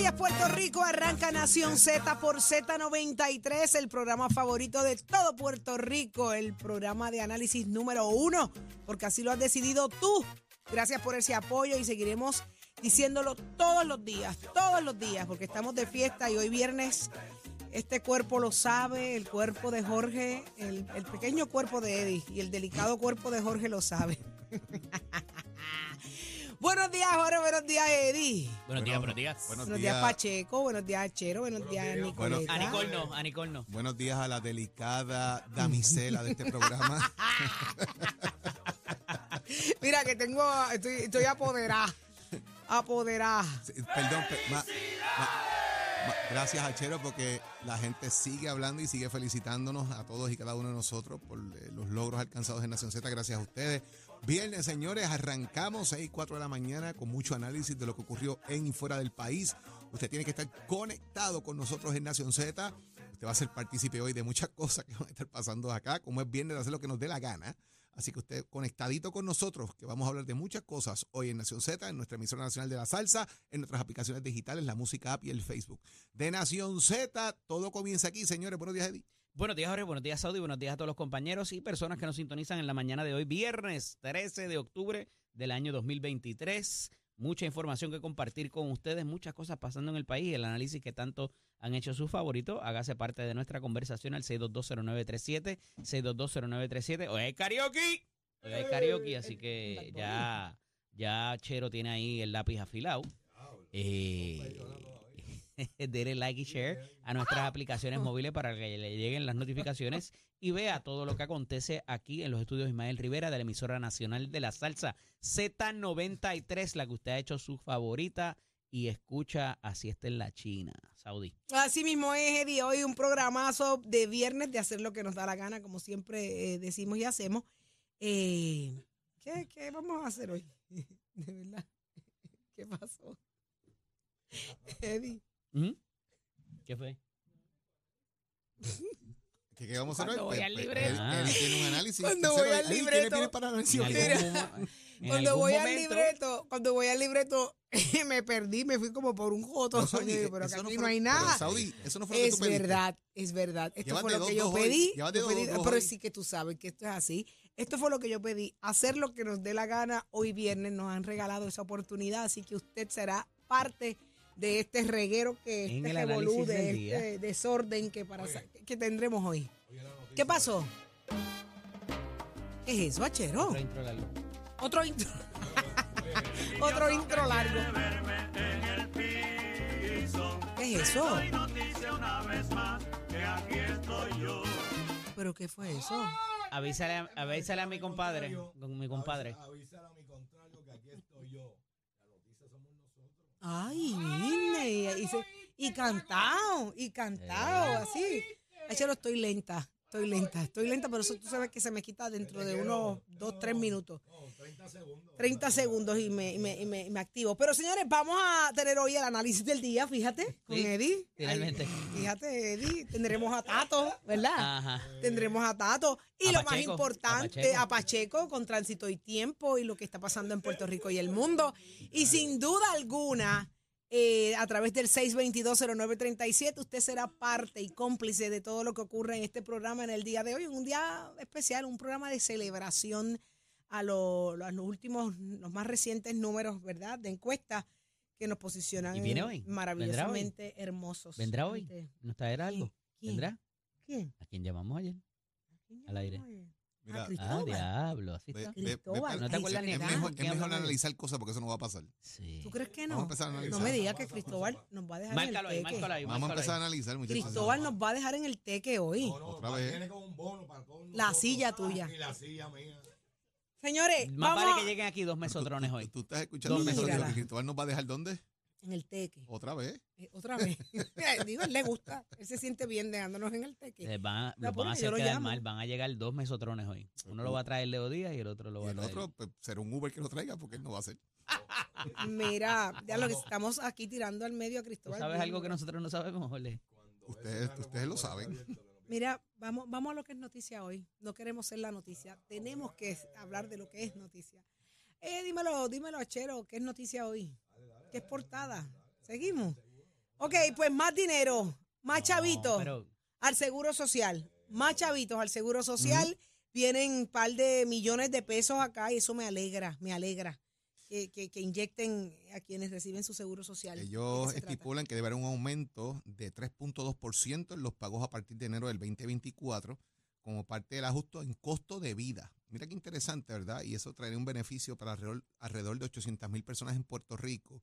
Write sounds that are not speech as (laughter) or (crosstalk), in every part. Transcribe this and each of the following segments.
días, Puerto Rico. Arranca Nación Z por Z93, el programa favorito de todo Puerto Rico, el programa de análisis número uno, porque así lo has decidido tú. Gracias por ese apoyo y seguiremos diciéndolo todos los días, todos los días, porque estamos de fiesta y hoy viernes este cuerpo lo sabe, el cuerpo de Jorge, el, el pequeño cuerpo de Eddie y el delicado cuerpo de Jorge lo sabe. (laughs) buenos días, Jorge, buenos días, Eddie. Buenos días, buenos días. Buenos, Buenos días, Pacheco. Buenos días, Chero. Buenos días, Nicoleta. A Nicole no, a Nicole no. Buenos días a la delicada damisela de este programa. (laughs) Mira que tengo, estoy, estoy apoderada. Apoderada. Sí, Perdón, pe- ma- gracias a Chero porque la gente sigue hablando y sigue felicitándonos a todos y cada uno de nosotros por eh, los logros alcanzados en Nación Z. Gracias a ustedes. Viernes, señores, arrancamos 6, 4 de la mañana con mucho análisis de lo que ocurrió en y fuera del país. Usted tiene que estar conectado con nosotros en Nación Z. Usted va a ser partícipe hoy de muchas (laughs) cosas que van a estar pasando acá, como es viernes de hacer lo que nos dé la gana. Así que usted conectadito con nosotros, que vamos a hablar de muchas cosas hoy en Nación Z, en nuestra emisora nacional de la salsa, en nuestras aplicaciones digitales, la música app y el Facebook. De Nación Z, todo comienza aquí, señores. Buenos días, Eddie. Buenos días, Jorge. Buenos días, Saudi. Buenos días a todos los compañeros y personas que nos sintonizan en la mañana de hoy, viernes 13 de octubre del año 2023. Mucha información que compartir con ustedes, muchas cosas pasando en el país, el análisis que tanto han hecho sus favoritos. Hágase parte de nuestra conversación al 6220937, 6220937. Hoy hay karaoke. Hoy hay karaoke, así que ya, ya Chero tiene ahí el lápiz afilado. Eh, (laughs) Dele like y share a nuestras (laughs) aplicaciones móviles para que le lleguen las notificaciones y vea todo lo que acontece aquí en los estudios Ismael Rivera de la emisora nacional de la salsa Z93, la que usted ha hecho su favorita y escucha así está en la China, Saudí. Así mismo es, Eddie. Hoy un programazo de viernes de hacer lo que nos da la gana, como siempre eh, decimos y hacemos. Eh, ¿qué, ¿Qué vamos a hacer hoy? (laughs) De verdad. ¿Qué pasó? Eddie. ¿Mm? ¿Qué fue? (laughs) ¿Qué, qué vamos a hacer Cuando voy al Pues, libreto. Tiene un análisis. Cuando voy al Eddie, ¿qué le libreto. tienes para análisis? En Díselo. algún (laughs) Mira, momo- en Cuando algún voy al momento- libreto, cuando voy al libreto, (laughs) me perdí, me fui como por un joto. Yo pero que aquí fue no hay pero, nada. Saudi, eso no fue lo que Es pediste. verdad, es verdad. Esto Llévate fue lo dos, que yo dos hoy. pedí. Llévate Yo dos, pedí- dos pero hoy. sí que tú sabes que esto es así. Esto fue lo que yo pedí. Hacer lo que nos dé la gana. Hoy viernes nos han regalado esa oportunidad, así que usted será parte de este reguero que En este el revolú, análisis de día. este desorden que, para, sa- que tendremos hoy. ¿Qué pasó? ¿Qué es eso, Achero? (laughs) Otro intro largo. Otro intro. Otro intro largo. ¿Qué es eso? ¿Pero qué fue eso? Avísale, a- avísale a mi compadre, con mi compadre. Ay. Y, y, se- y cantado, y cantado, así. Achero, estoy lenta. Estoy lenta, estoy lenta, pero eso tú sabes que se me quita dentro de unos dos, tres minutos. 30 segundos y me, y me, y me, y me activo. Pero señores, vamos a tener hoy el análisis del día, fíjate, con Sí, Eddie. finalmente. Ay, fíjate, Eddie, tendremos a Tato, ¿verdad? Ajá. Tendremos a Tato. Y A lo más Pacheco, a importante, Pacheco. a Pacheco, con tránsito y tiempo y lo que está pasando en Puerto Rico y el mundo. Y sin duda alguna, eh, a través del 6220937, usted será parte y cómplice de todo lo que ocurre en este programa en el día de hoy. Un día especial, un programa de celebración a, lo- a los últimos, los más recientes números, ¿verdad? De encuestas que nos posicionan ¿Y viene hoy? maravillosamente hermosos. ¿Vendrá hoy? ¿Nos traerá algo? ¿Quién? ¿Vendrá? ¿Quién? ¿A quién llamamos ayer? Al aire. Mira, Ah, Ah, diablo, así ve- está. ve- ve Cristóbal. pa'l- ¿No te acuerdas ni es mejor, con es quién mejor analizar cosas porque eso no va a pasar. Sí. ¿Tú crees que no? Vamos a empezar a analizar. No me digas que Cristóbal nos va a dejar Márcalo en ahí, el teque. márcalo ahí, Vamos a empezar a ahí. analizar, muchachos. Cristóbal nos va a dejar en el teque hoy. Otra vez. La silla tuya. Y la silla mía. Señores, Más vamos vale a- que lleguen aquí dos mesotrones Tú- hoy. Tú, estás escuchando Dos eso, Mírala. que Cristóbal nos va a dejar dónde? en el teque. Otra vez. Eh, otra vez. (laughs) Digo, él le gusta. Él se siente bien dejándonos en el teque. Les van, a- No, los van a porque yo hacer lo quedar llamo. mal. Van a llegar dos mesotrones hoy. Uno lo va a traer Leo Díaz y el otro lo Y va a el traer. otro, pues, será un Uber que lo traiga porque él no va a hacer. (laughs) Mira, ya lo que estamos aquí tirando al medio a ¿Tú Cristóbal. sabes algo que ¿no? nosotros no sabemos, Jorge? Ustedes, ustedes lo saben. Mira, vamos, vamos a lo que es noticia hoy. No queremos ser la noticia. Tenemos que hablar de lo que es noticia. Eh, dímelo, dímelo, Achero, ¿qué es noticia hoy? ¿Qué es portada? Seguimos. Ok, pues más dinero, más chavitos pero al seguro social. Más chavitos al seguro social. Vienen un par de millones de pesos acá y eso me alegra, me alegra. Que, que, que inyecten a quienes reciben su seguro social. ¿De qué Ellos trata? estipulan que debe haber un aumento de 3.2% en los pagos a partir de enero del 2024 como parte del ajuste en costo de vida. Mira qué interesante, ¿verdad? Y eso traería un beneficio para alrededor, alrededor de 800 mil personas en Puerto Rico.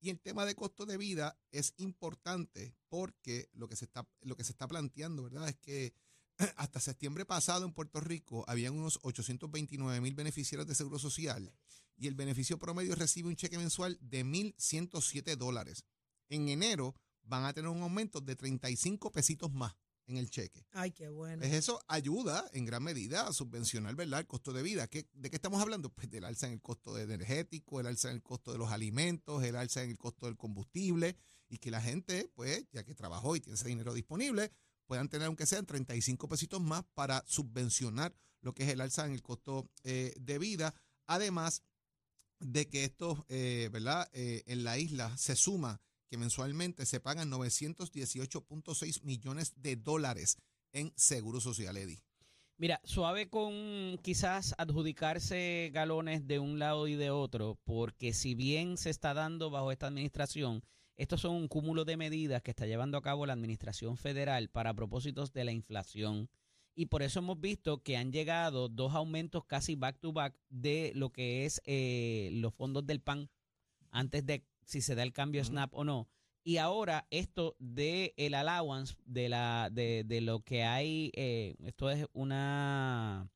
Y el tema de costo de vida es importante porque lo que se está, lo que se está planteando, ¿verdad? Es que (clears throat) hasta septiembre pasado en Puerto Rico habían unos 829 mil beneficiarios de Seguro Social y el beneficio promedio recibe un cheque mensual de 1.107 dólares. En enero van a tener un aumento de 35 pesitos más en el cheque. Ay, qué bueno. Pues eso ayuda en gran medida a subvencionar ¿verdad? el costo de vida. ¿Qué- ¿De qué estamos hablando? Pues del alza en el costo de energético, el alza en el costo de los alimentos, el alza en el costo del combustible y que la gente, pues, ya que trabajó y tiene ese dinero disponible, puedan tener aunque sean 35 pesitos más para subvencionar lo que es el alza en el costo eh, de vida. Además de que esto, eh, ¿verdad? Eh, en la isla se suma que mensualmente se pagan 918.6 millones de dólares en seguro social, Eddie. Mira, suave con quizás adjudicarse galones de un lado y de otro, porque si bien se está dando bajo esta administración, estos son un cúmulo de medidas que está llevando a cabo la administración federal para propósitos de la inflación. Y por eso hemos visto que han llegado dos aumentos casi back to back de lo que es eh, los fondos del PAN, antes de si se da el cambio. SNAP o no. Y ahora esto de el allowance de la de, de lo que hay, eh, esto es una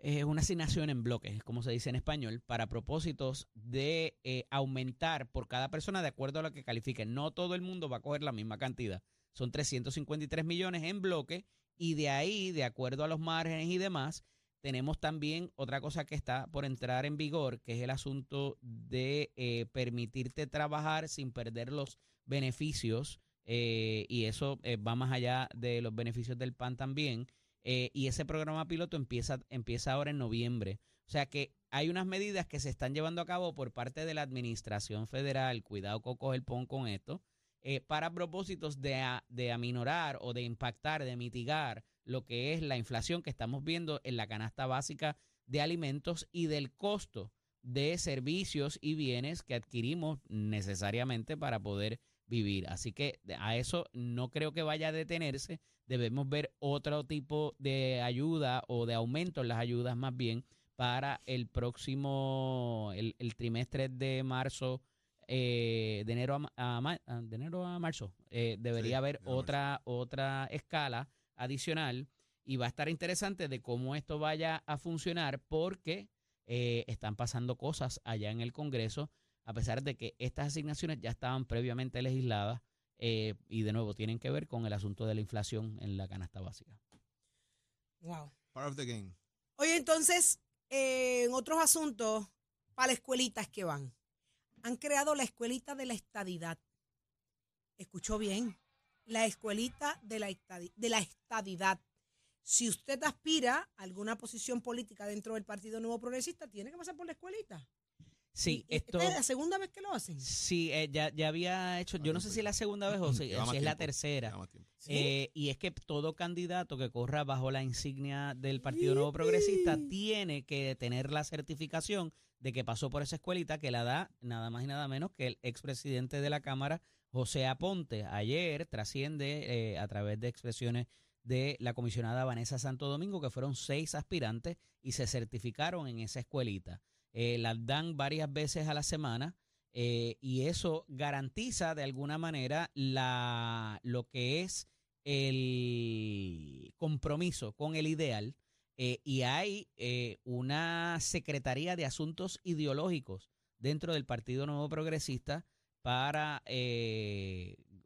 es una asignación en bloques, como se dice en español, para propósitos de eh, aumentar por cada persona de acuerdo a lo que califique. No todo el mundo va a coger la misma cantidad. Son 353 millones en bloque y de ahí, de acuerdo a los márgenes y demás, tenemos también otra cosa que está por entrar en vigor, que es el asunto de eh, permitirte trabajar sin perder los beneficios, eh, y eso eh, va más allá de los beneficios del PAN también. y ese programa piloto empieza, empieza ahora en noviembre. O sea que hay unas medidas que se están llevando a cabo por parte de la Administración Federal, cuidado Coco el pon con esto, eh, para propósitos de, de aminorar o de impactar, de mitigar lo que es la inflación que estamos viendo en la canasta básica de alimentos y del costo de servicios y bienes que adquirimos necesariamente para poder vivir. Así que a eso no creo que vaya a detenerse. Debemos ver otro tipo de ayuda o de aumento en las ayudas más bien para el próximo, el trimestre de marzo, eh, de, enero a, ma- a ma- a- de enero a marzo. Eh, debería Sí, haber de marzo. otra, otra escala adicional y va a estar interesante de cómo esto vaya a funcionar porque eh, están pasando cosas allá en el Congreso, a pesar de que estas asignaciones ya estaban previamente legisladas eh, y de nuevo tienen que ver con el asunto de la inflación en la canasta básica. Wow. Part of the game. Oye, entonces, eh, en otros asuntos, para las escuelitas que van, han creado la escuelita de la estadidad. Escuchó bien, la escuelita de la, estadidad. Si usted aspira a alguna posición política dentro del Partido Nuevo Progresista, tiene que pasar por la escuelita. Sí, Y- esto... esta es la segunda vez que lo hacen. Sí, eh, ya, ya había hecho, yo no sé si es la segunda vez o (clears throat) si, es la tercera. Eh, y es que todo candidato que corra bajo la insignia del Partido Nuevo Progresista tiene que tener la certificación de que pasó por esa escuelita que la da nada más y nada menos que el expresidente de la Cámara, José Aponte. Ayer trasciende eh, a través de expresiones de la comisionada Vanessa Santo Domingo, que fueron seis aspirantes y se certificaron en esa escuelita. Eh, las dan varias veces a la semana eh, y eso garantiza de alguna manera la, lo que es el compromiso con el ideal eh, y hay eh, una Secretaría de Asuntos Ideológicos dentro del Partido Nuevo Progresista para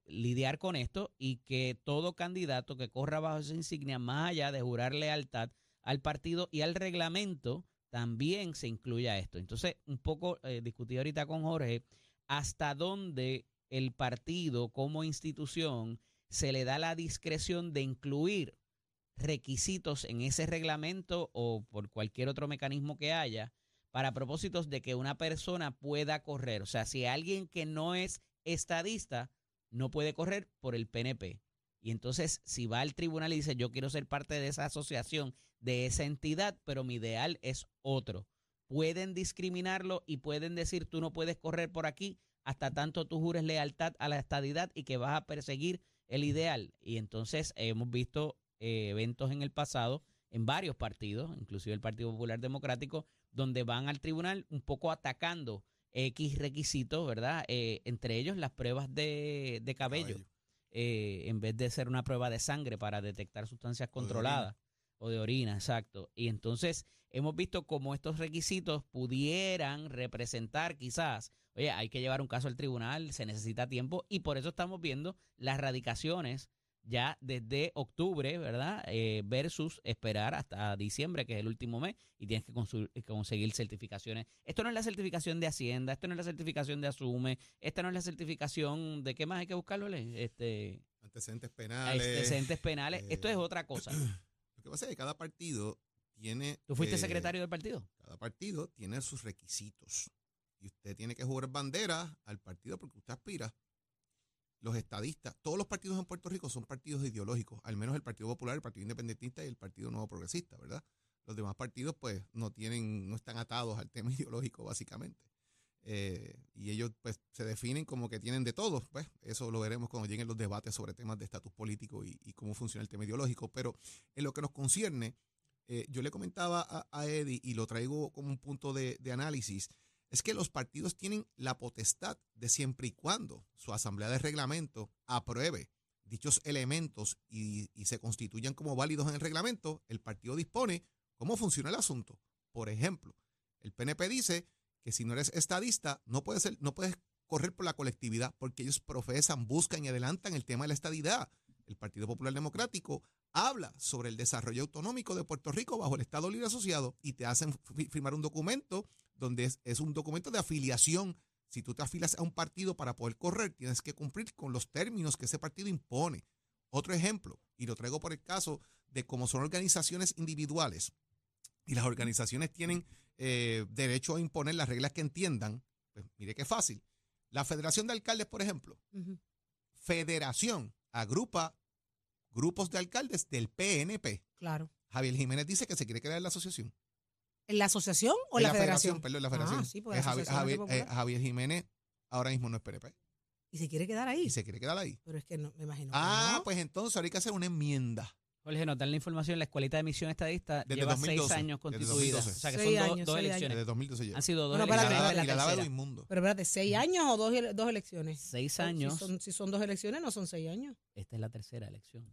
lidiar con esto y que todo candidato que corra bajo esa insignia, más allá de jurar lealtad al partido y al reglamento, también se incluya esto. Entonces, un poco eh, discutí ahorita con Jorge hasta dónde el partido como institución se le da la discreción de incluir requisitos en ese reglamento o por cualquier otro mecanismo que haya para propósitos de que una persona pueda correr. O sea, si alguien que no es estadista no puede correr por el PNP. Y entonces, si va al tribunal y dice, yo quiero ser parte de esa asociación, de esa entidad, pero mi ideal es otro, pueden discriminarlo y pueden decir, tú no puedes correr por aquí hasta tanto tú jures lealtad a la estadidad y que vas a perseguir el ideal. Y entonces hemos visto eh, eventos en el pasado en varios partidos, inclusive el Partido Popular Democrático, donde van al tribunal un poco atacando X requisitos, ¿verdad? Eh, entre ellos las pruebas de, cabello, eh, en vez de ser una prueba de sangre para detectar sustancias controladas o de orina, exacto. Y entonces hemos visto cómo estos requisitos pudieran representar quizás, oye, hay que llevar un caso al tribunal, se necesita tiempo y por eso estamos viendo las radicaciones ya desde octubre, ¿verdad? Eh, versus esperar hasta diciembre, que es el último mes, y tienes que eh, conseguir certificaciones. Esto no es la certificación de Hacienda, esto no es la certificación de Asume, esta no es la certificación de qué más hay que buscarlo, este antecedentes penales. Antecedentes penales, esto es eh, otra cosa. (clears throat) Que pasa es que cada partido tiene... ¿Tú fuiste secretario del partido? Cada partido tiene sus requisitos. Y usted tiene que jugar bandera al partido porque usted aspira los estadistas, todos los partidos en Puerto Rico son partidos ideológicos, al menos el Partido Popular, el Partido Independentista y el Partido Nuevo Progresista, ¿verdad? Los demás partidos, pues, no tienen, no están atados al tema (laughs) ideológico, básicamente. Eh, y ellos, pues, se definen como que tienen de todo. Pues, eso lo veremos cuando lleguen los debates sobre temas de estatus político y, cómo funciona el tema ideológico. Pero en lo que nos concierne, eh, yo le comentaba a, Eddie y lo traigo como un punto de, de análisis es que los partidos tienen la potestad de siempre y cuando su asamblea de reglamento apruebe dichos elementos y, se constituyan como válidos en el reglamento, el partido dispone cómo funciona el asunto. Por ejemplo, el PNP dice que si no eres estadista, no puedes, ser, no puedes correr por la colectividad porque ellos profesan, buscan y adelantan el tema de la estadidad. El Partido Popular Democrático habla sobre el desarrollo autonómico de Puerto Rico bajo el Estado Libre Asociado y te hacen firmar un documento donde es, un documento de afiliación. Si tú te afilas a un partido para poder correr, tienes que cumplir con los términos que ese partido impone. Otro ejemplo, y lo traigo por el caso de cómo son organizaciones individuales y las organizaciones tienen eh, derecho a imponer las reglas que entiendan, pues mire qué fácil. La Federación de Alcaldes, por ejemplo, federación agrupa grupos de alcaldes del PNP. Claro. Javier Jiménez dice que se quiere crear la asociación. ¿En la asociación o en la, federación? Perdón, la federación. Ah, sí, eh, Javier, Jiménez ahora mismo no es PNP. ¿Y se quiere quedar ahí? Y se quiere quedar ahí. Pero es que no, me imagino. Ah, pues entonces ahora hay que hacer una enmienda. Jorge, notar la información, la Escuelita de Emisión Estadista lleva seis años constituida. O sea, que son dos elecciones. Desde 2012 Han sido dos elecciones. y la, daba inmundo. Pero espérate, ¿seis años o dos, dos elecciones? Seis años. Si son, si son dos elecciones, no son seis años. Esta es la tercera elección.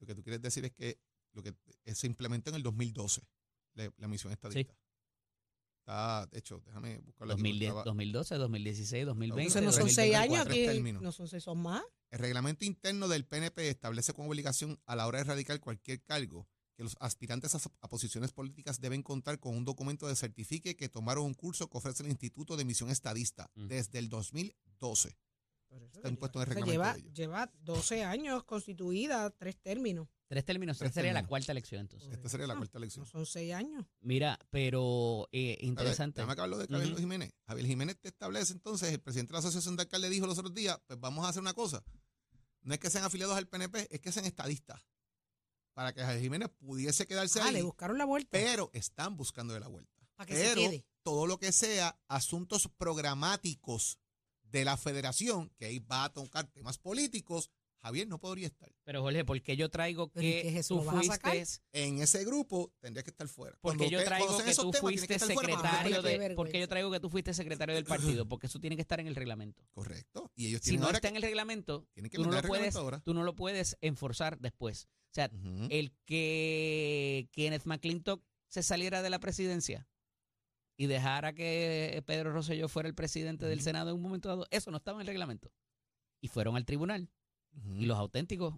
Lo que tú quieres decir es que lo que se implementó en el 2012 la, misión estadista. Está, de hecho, déjame buscarlo 2012, 2016, 2020. Entonces no son seis años aquí, no son seis, son más. El reglamento interno del PNP establece como obligación a la hora de radicar cualquier cargo que los aspirantes a, posiciones políticas deben contar con un documento de certifique que tomaron un curso que ofrece el Instituto de Misión Estadista desde el 2012. Está impuesto en el reglamento lleva, lleva 12 años constituida, tres términos. Tres términos. Esta sería la cuarta elección, entonces. Esta sería la cuarta elección. son seis años. Mira, pero eh, interesante. déjame acabar lo de Javier Jiménez. Javier Jiménez te establece entonces, el presidente de la Asociación de Alcaldes dijo los otros días, pues vamos a hacer una cosa. No es que sean afiliados al PNP, es que sean estadistas. Para que Javier Jiménez pudiese quedarse ah, ahí. le buscaron la vuelta. Pero están buscando de la vuelta. Para que pero se quede. todo lo que sea asuntos programáticos de la federación, que ahí va a tocar temas políticos, Javier no podría estar. Pero Jorge, ¿por qué yo traigo que tú fuiste en ese grupo? Tendría que estar fuera. Porque yo traigo que tú fuiste secretario de porque yo traigo que tú fuiste secretario del partido, (laughs) porque eso tiene que estar en el reglamento. Correcto. Y ellos si no está en el reglamento, tú, no lo puedes, tú no lo puedes enforzar después. O sea, el que Kenneth McClintock se saliera de la presidencia y dejara que Pedro Rosselló fuera el presidente del Senado en un momento dado, eso no estaba en el reglamento. Y fueron al tribunal y los auténticos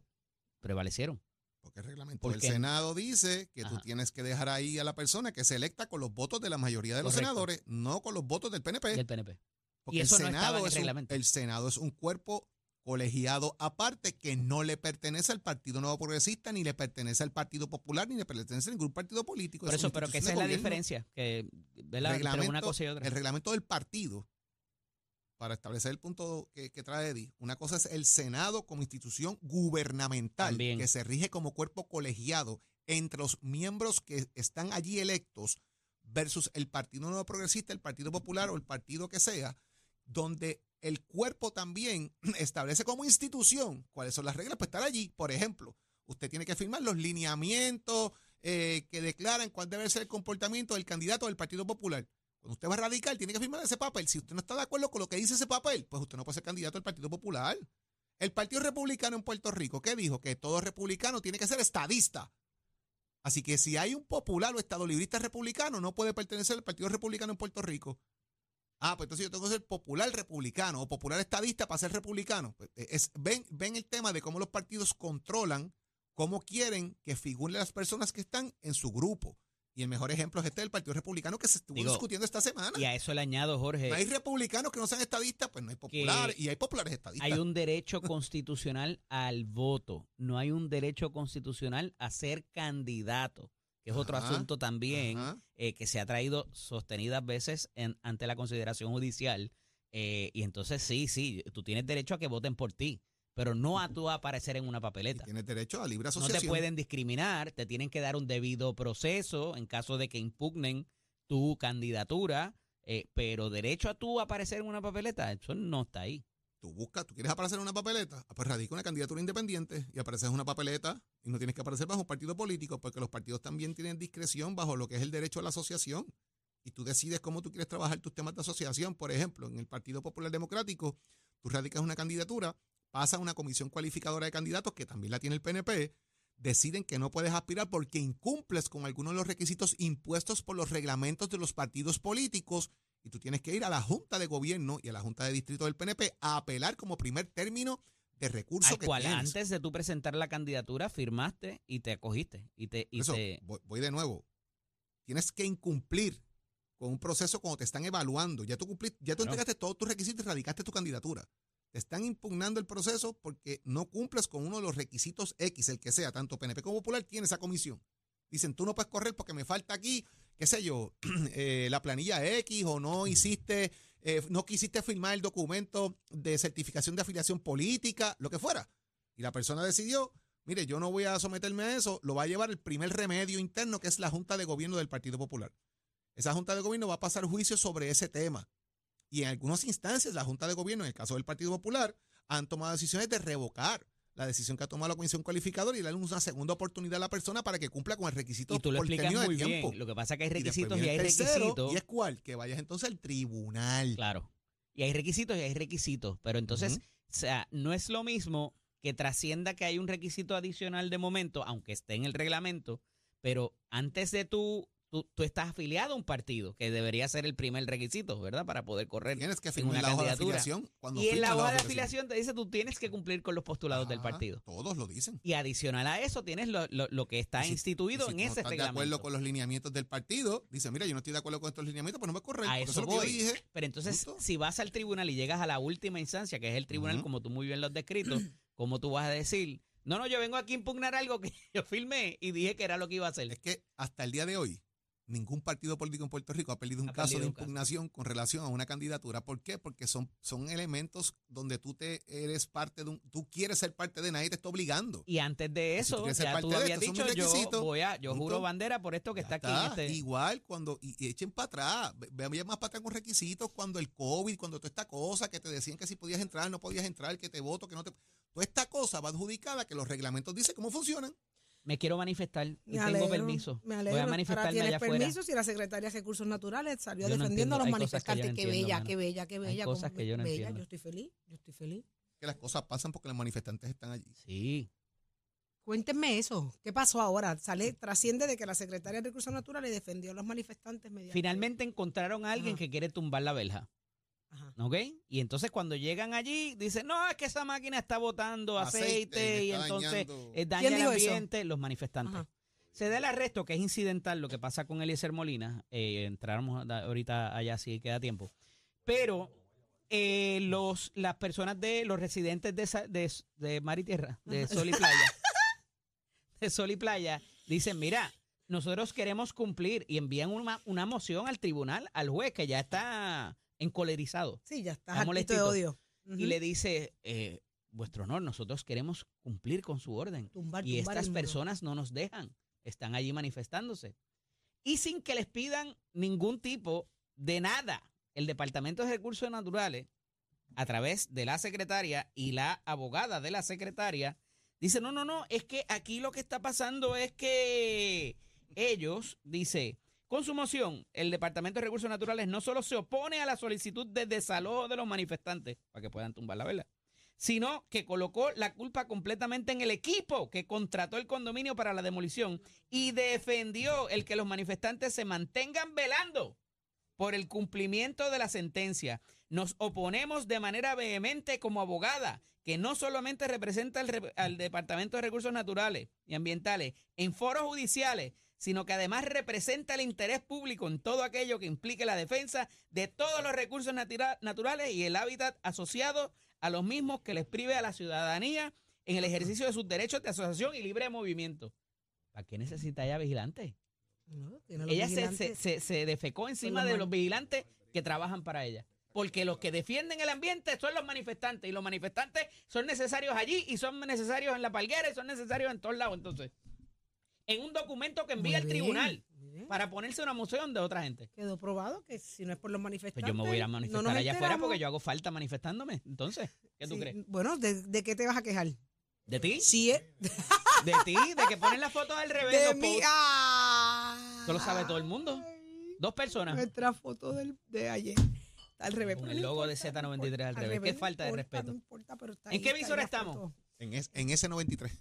prevalecieron. Porque el reglamento del Senado dice que tú tienes que dejar ahí a la persona que se electa con los votos de la mayoría de los senadores, no con los votos del PNP. Del PNP. Porque el, Senado es un, el Senado es un cuerpo colegiado aparte que no le pertenece al Partido Nuevo Progresista, ni le pertenece al Partido Popular, ni le pertenece a ningún partido político. Por eso, pero que esa es la diferencia, que una cosa y otra. El reglamento del partido para establecer el punto que, que trae Eddie, una cosa es el Senado como institución gubernamental También. que se rige como cuerpo colegiado entre los miembros que están allí electos versus el Partido Nuevo Progresista, el Partido Popular o el partido que sea, donde el cuerpo también (clears throat) establece como institución cuáles son las reglas para estar allí. Por ejemplo, usted tiene que firmar los lineamientos eh, que declaran cuál debe ser el comportamiento del candidato del Partido Popular. Cuando usted va radical, tiene que firmar ese papel. Si usted no está de acuerdo con lo que dice ese papel, pues usted no puede ser candidato del Partido Popular. El Partido Republicano en Puerto Rico, ¿qué dijo? Que todo republicano tiene que ser estadista. Así que si hay un popular o estado librista republicano, no puede pertenecer al Partido Republicano en Puerto Rico. Ah, pues entonces yo tengo que ser popular republicano o popular estadista para ser republicano. Pues, eh, es, ven, ven el tema de cómo los partidos controlan cómo quieren que figuren las personas que están en su grupo. Y el mejor ejemplo es este del Partido Republicano que se estuvo Digo, discutiendo esta semana. Y a eso le añado, Jorge, No hay republicanos que no sean estadistas, pues no hay populares. Y hay populares estadistas. hay un derecho constitucional al voto. No hay un derecho constitucional a ser candidato, que es otro Ajá, asunto también eh, que se ha traído sostenidas veces en- ante la consideración judicial. eh, y entonces sí, sí, tú tienes derecho a que voten por ti, pero no a tú aparecer en una papeleta. tienes derecho a libre No asociación. te pueden discriminar, te tienen que dar un debido proceso en caso de que impugnen tu candidatura, eh, pero derecho a tú aparecer en una papeleta, eso no está ahí. Tú buscas, tú quieres aparecer en una papeleta, ah, pues radica una candidatura independiente y apareces en una papeleta y no tienes que aparecer bajo un partido político porque los partidos también tienen discreción bajo lo que es el derecho a la asociación. Y tú decides cómo tú quieres trabajar tus temas de asociación. Por ejemplo, en el Partido Popular Democrático, tú radicas una candidatura, pasa una comisión cualificadora de candidatos, que también la tiene el PNP, deciden que no puedes aspirar porque incumples con algunos de los requisitos impuestos por los reglamentos de los partidos políticos y tú tienes que ir a la Junta de Gobierno y a la Junta de Distrito del PNP a apelar como primer término de recurso Al que cual tienes. antes de tú presentar la candidatura firmaste y te acogiste. Y te, y eso, te- voy, voy de nuevo. Tienes que incumplir con un proceso cuando te están evaluando. Ya tú cumpliste, ya tú entregaste todos tus requisitos y radicaste tu candidatura. Te están impugnando el proceso porque no cumples con uno de los requisitos X, el que sea, tanto PNP como Popular tiene esa comisión. Dicen, tú no puedes correr porque me falta aquí, qué sé yo, (clears throat) eh, la planilla X o no hiciste, eh, no quisiste firmar el documento de certificación de afiliación política, lo que fuera. Y la persona decidió, mire, yo no voy a someterme a eso, lo va a llevar el primer remedio interno, que es la Junta de Gobierno del Partido Popular. Esa Junta de Gobierno va a pasar juicio sobre ese tema. Y en algunas instancias, la Junta de Gobierno, en el caso del Partido Popular, han tomado decisiones de revocar la decisión que ha tomado la Comisión Calificadora y darle una segunda oportunidad a la persona para que cumpla con el requisito y tú lo por explicas de muy tiempo. bien. Lo que pasa es que hay requisitos y, hay tercero, requisitos. ¿Y es cuál? Que vayas entonces al tribunal. Claro. Y hay requisitos y hay requisitos. Pero entonces, o sea, no es lo mismo que trascienda que hay un requisito adicional de momento, aunque esté en el reglamento, pero antes de tú, tú, tú estás afiliado a un partido, que debería ser el primer requisito, ¿verdad? Para poder correr. Tienes que firmar la hoja de afiliación. Cuando Y en la hoja de afiliación. te dice tú tienes que cumplir con los postulados del Ah, partido. Todos lo dicen. Y adicional a eso tienes lo, lo- lo que está si- instituido si en no ese estás de reglamento. acuerdo con los lineamientos del partido, dice, mira, yo no estoy de acuerdo con estos lineamientos, pues no me corren. A porque eso es lo que yo voy. dije. Pero entonces, Punto. si vas al tribunal y llegas a la última instancia, que es el tribunal, como tú muy bien lo has descrito, (clears throat) ¿cómo tú vas a decir? No, no, yo vengo aquí a impugnar algo que (laughs) yo firmé y dije que era lo que iba a hacer. Es que hasta el día de hoy, ningún partido político en Puerto Rico ha perdido un Ha caso perdido de caso. impugnación con relación a una candidatura. ¿Por qué? Porque son, son elementos donde tú te eres parte de un, tú quieres ser parte de, nadie te está obligando. Y antes de Si tú eso, ser ya tú habías esto, dicho, yo voy a, yo juro bandera por esto que está aquí este. Igual cuando, y, y echen para atrás, ve- vean más para atrás con requisitos cuando el COVID, cuando toda esta cosa que te decían que si podías entrar, no podías entrar, que te voto, que no te... Toda esta cosa va adjudicada que los reglamentos dicen cómo funcionan. Me quiero manifestar y Me tengo permiso. Me Voy alegro. a Ahora manifestarme tienes allá afuera. permiso si la secretaria de Recursos Naturales salió Yo no defendiendo a los que manifestantes. qué bella, qué bella, qué Hay bella. cosas que yo no bella. entiendo. Yo estoy feliz, yo estoy feliz. Que las cosas pasan porque los manifestantes están allí. Sí. Cuéntenme eso. ¿Qué pasó ahora? Sale, trasciende de que la secretaria de Recursos Naturales defendió a los manifestantes mediante. Finalmente encontraron a alguien Ajá. que quiere tumbar la verja. Ajá. ¿Ok? Y entonces cuando llegan allí, dicen, no, es que esa máquina está botando aceite, Aceite, y entonces dañando. eh, daña ¿Quién el eso? ambiente, los manifestantes. Ajá. Se da el arresto, que es incidental, lo que pasa con Eliezer Molina. Eh, entramos ahorita allá si queda tiempo. Pero eh, los, las personas de los residentes de, de Mar y Tierra, de Sol y Playa, (laughs) de Sol y Playa, dicen, mira, nosotros queremos cumplir y envían una, una moción al tribunal, al juez, que ya está encolerizado. Sí, ya está Está de. Y le dice, eh, vuestro honor, nosotros queremos cumplir con su orden. Tumbar, Y tumbar estas personas no nos dejan. Están allí manifestándose. Y sin que les pidan ningún tipo de nada. El Departamento de Recursos Naturales, a través de la secretaria y la abogada de la secretaria, dice, no, no, no, es que aquí lo que está pasando es que ellos, dice, con su moción, el Departamento de Recursos Naturales no solo se opone a la solicitud de desalojo de los manifestantes, para que puedan tumbar la vela, sino que colocó la culpa completamente en el equipo que contrató el condominio para la demolición y defendió el que los manifestantes se mantengan velando por el cumplimiento de la sentencia. Nos oponemos de manera vehemente como abogada, que no solamente representa al, al Departamento de Recursos Naturales y Ambientales en foros judiciales, sino que además representa el interés público en todo aquello que implique la defensa de todos los recursos natura- naturales y el hábitat asociado a los mismos que les prive a la ciudadanía en el ejercicio de sus derechos de asociación y libre movimiento. ¿Para qué necesita ella vigilante? No, Ella se, se, vigilantes. se- se defecó encima los de los vigilantes que trabajan para ella. Porque los que defienden el ambiente son los manifestantes y los manifestantes son necesarios allí y son necesarios en la palguera y son necesarios en todos lados. Entonces, en un documento que envía el tribunal para ponerse una moción de otra gente. Quedó probado que si no es por los manifestantes. Pues yo me voy a ir a manifestar allá afuera porque yo hago falta manifestándome. Entonces, ¿qué tú Sí, crees? Bueno, ¿de, de qué te vas a quejar? ¿De ti? Sí, es. ¿De ti? ¿De que ponen las fotos al revés? (laughs) De mí. ¡Ah! Eso lo sabe todo el mundo. Dos personas. Nuestra foto del, de ayer. Está al revés. Con el logo de importa, no Z93 al importa, revés. Qué falta de importa, respeto. No importa, pero está ¿En ahí, qué la estamos? En, es- en ese 93.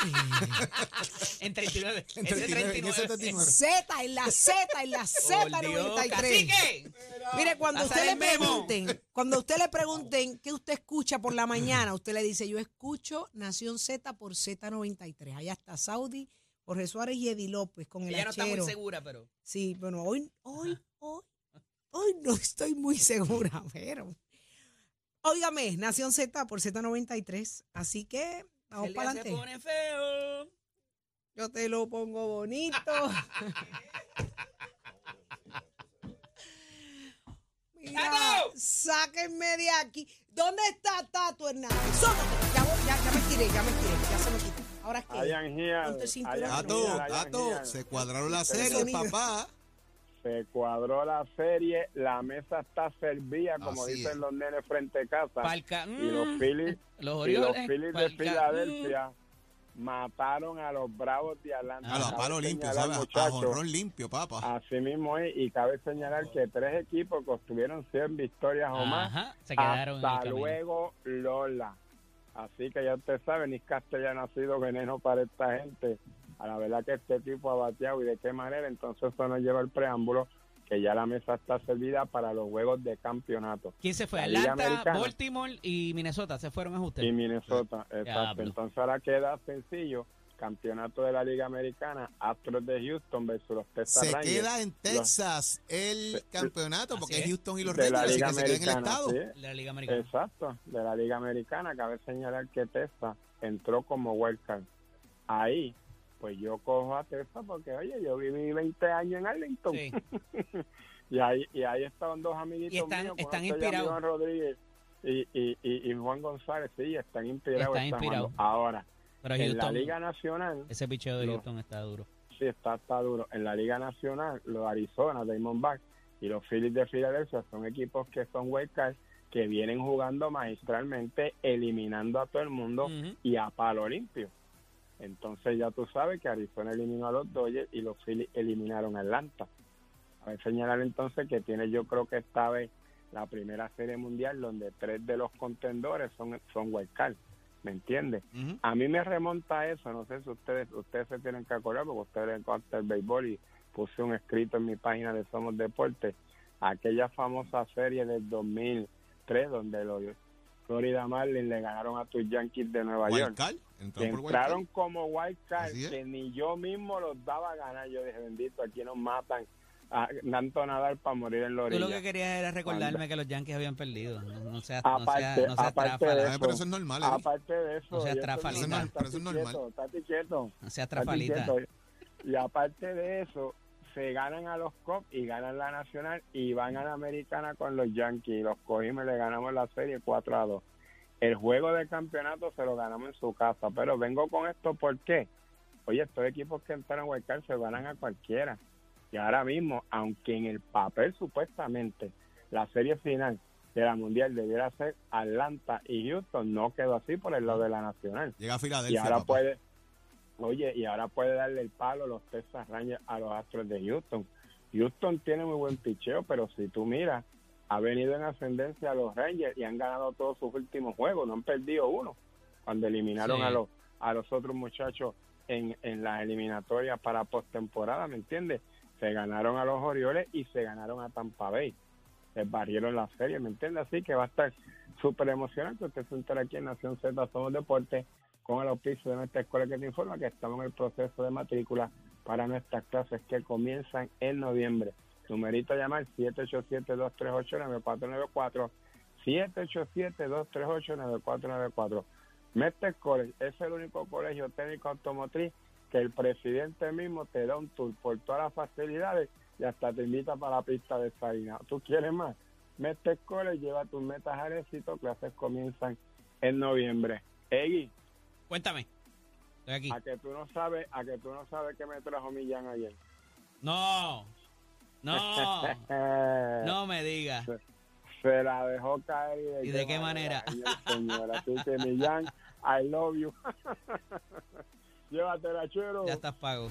(laughs) En 39. En Ese 39, en ese 39. 39. Z, en la Z, en la Por Dios, Z93. cacique. Mire, cuando usted le pregunten, cuando usted le pregunten qué usted escucha por la mañana, usted le dice, yo escucho Nación Z por Z93. Allá está Saudi, Jorge Suárez y Eddie López con el Ella no está muy segura, pero. Sí, bueno, hoy, hoy, hoy, hoy no estoy muy segura, (laughs) pero. Óigame, Nación Z por Z93. Así que vamos el día para se adelante. pone feo. Yo te lo pongo bonito. (laughs) Mira, ¡Tato! sáquenme de aquí. ¿Dónde está Tato Hernández? Ya, voy- ya, ya me tiré, ya me tiré, ya se me quitó. Ahora es que. Tato, Tato, se cuadraron las series, papá. Se cuadró la serie, la mesa está servida, como Así dicen es. los nenes frente a casa. Palca. y los mm, Phillies, Los y los. Phillies de Filadelfia mataron a los Bravos de Atlanta. A los palos limpios, ¿sabes? A muchachos, jorrón limpio, papá. Así mismo es, y cabe señalar que tres equipos que obtuvieron 100 victorias o más, Ajá, se quedaron hasta luego Lola. Así que ya usted sabe, ni Castellano ha sido veneno para esta gente. A la verdad que este tipo ha bateado y de qué manera, entonces eso nos lleva al preámbulo que ya la mesa está servida para los juegos de campeonato. ¿Quién se fue? Atlanta, Americana. Baltimore y Minnesota. Se fueron a usted. Y Minnesota, exacto. Entonces ahora queda sencillo, campeonato de la Liga Americana, Astros de Houston versus los Texas Se Rangers. queda en Texas el campeonato porque es. Houston y los de la Rangers, así Liga que se queda en el estado. sí. De la Liga Americana. Exacto, de la Liga Americana. Cabe señalar que Texas entró como wildcard. Ahí, pues yo cojo a Texas porque, oye, yo viví 20 años en Arlington. Sí. (laughs) Y ahí, y ahí estaban dos amiguitos Y están- míos, están inspirados. Rodríguez y, y, y, y Juan González, sí, están inspirados. Están inspirados. Ahora, Pero en la Houston, Liga Nacional, ese picheo de No. Houston está duro. sí, está, está duro. En la Liga Nacional, los Arizona, Diamondbacks y los Phillies de Filadelfia son equipos que son wildcards que vienen jugando magistralmente, eliminando a todo el mundo y a palo limpio. Entonces ya tú sabes que Arizona eliminó a los Dodgers y los Phillies eliminaron a Atlanta. A ver, señalar entonces que tiene yo creo que esta vez la primera serie mundial donde tres de los contendores son, son wildcard. ¿Me entiendes? A mí me remonta a eso, no sé si ustedes ustedes se tienen que acordar porque ustedes les encanta el béisbol y puse un escrito en mi página de Somos Deportes, aquella famosa serie del 2003 donde los Florida Marlins le ganaron a tus Yankees de Nueva York. Que entraron como wild card que ni yo mismo los daba a ganar. Yo dije, bendito, aquí nos matan a tanto nadar para morir en la Tú orilla. lo que querías era recordarme que los Yankees habían perdido. No, no seas, Aparte- no seas, no seas aparte de pero eso es normal, Eddie. Aparte de eso, No seas trafalita. normal, Pero eso es normal. quieto, quieto. No seas trafalita. Y aparte de eso, se ganan a los Cubs y ganan la Nacional y van a la Americana con los Yankees. Los cogimos y le ganamos la serie 4 a 2. El juego de campeonato se lo ganamos en su casa, pero vengo con esto porque, oye, estos equipos que entraron a Wildcard se ganan a cualquiera. Y ahora mismo, aunque en el papel supuestamente la serie final de la Mundial debiera ser Atlanta y Houston, no quedó así por el lado de la Nacional. Llega a Y Filadelfia. ahora papá. puede, oye, y ahora puede darle el palo los Texas Rangers a los Astros de Houston. Houston tiene muy buen picheo, pero si tú miras, ha venido en ascendencia a los Rangers y han ganado todos sus últimos juegos, no han perdido uno. Cuando eliminaron Sí. a los a los otros muchachos en, en las eliminatorias para postemporada, ¿me entiendes? Se ganaron a los Orioles y se ganaron a Tampa Bay. Les barrieron la serie, ¿me entiendes? Así que va a estar súper emocionante. Usted se entera aquí en Nación Z Somos Deportes con el auspicio de nuestra escuela que te informa que estamos en el proceso de matrícula para nuestras clases que comienzan en noviembre. Numerito a llamar 787-238-9494. 787-238-9494. Mestre College es el único colegio técnico automotriz que el presidente mismo te da un tour por todas las facilidades y hasta te invita para la pista de Sarina. ¿Tú quieres más? Mestre College lleva tus metas al éxito. Clases comienzan en noviembre. Egui, Cuéntame. Estoy aquí. a que tú no sabes, a que tú no sabes qué me trajo Millán ayer. No. No. (laughs) No me digas. Se la dejó caer. ¿Y de qué manera? Ay, señora, así que (laughs) Millán, I love you. (laughs) Llévatela, chero. Ya estás pago.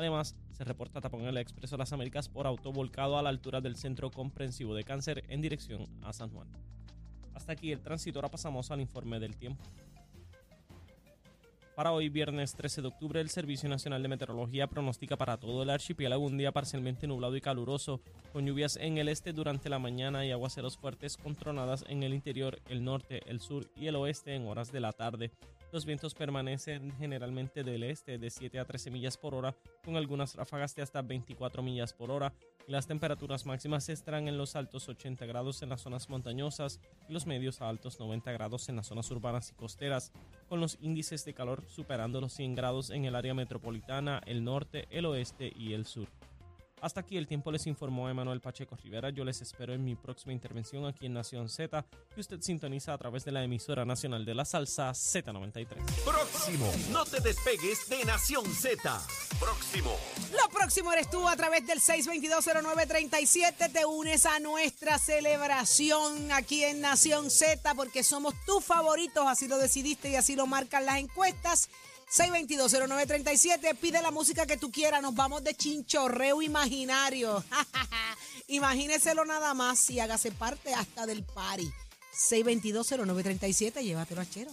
Además, se reporta tapón en el Expreso Las Américas por auto volcado a la altura del Centro Comprensivo de Cáncer en dirección a San Juan. Hasta aquí el tránsito, ahora pasamos al informe del tiempo. Para hoy, viernes 13 de octubre, el Servicio Nacional de Meteorología pronostica para todo el archipiélago un día parcialmente nublado y caluroso, con lluvias en el este durante la mañana y aguaceros fuertes con tronadas en el interior, el norte, el sur y el oeste en horas de la tarde. Los vientos permanecen generalmente del este de 7 a 13 millas por hora, con algunas ráfagas de hasta 24 millas por hora, las temperaturas máximas estarán en los altos 80 grados en las zonas montañosas y los medios a altos 90 grados en las zonas urbanas y costeras, con los índices de calor superando los 100 grados en el área metropolitana, el norte, el oeste y el sur. Hasta aquí el tiempo les informó Emanuel Pacheco Rivera. Yo les espero en mi próxima intervención aquí en Nación Z, que usted sintoniza a través de la emisora nacional de la salsa Z93. Próximo. No te despegues de Nación Z. Próximo. Lo próximo eres tú a través del 6220937. Te unes a nuestra celebración aquí en Nación Z porque somos tus favoritos. Así lo decidiste y así lo marcan las encuestas. 6220937. Pide la música que tú quieras. Nos vamos de chinchorreo imaginario. (laughs) Imagíneselo nada más y hágase parte hasta del party. 6220937. Llévatelo a chero.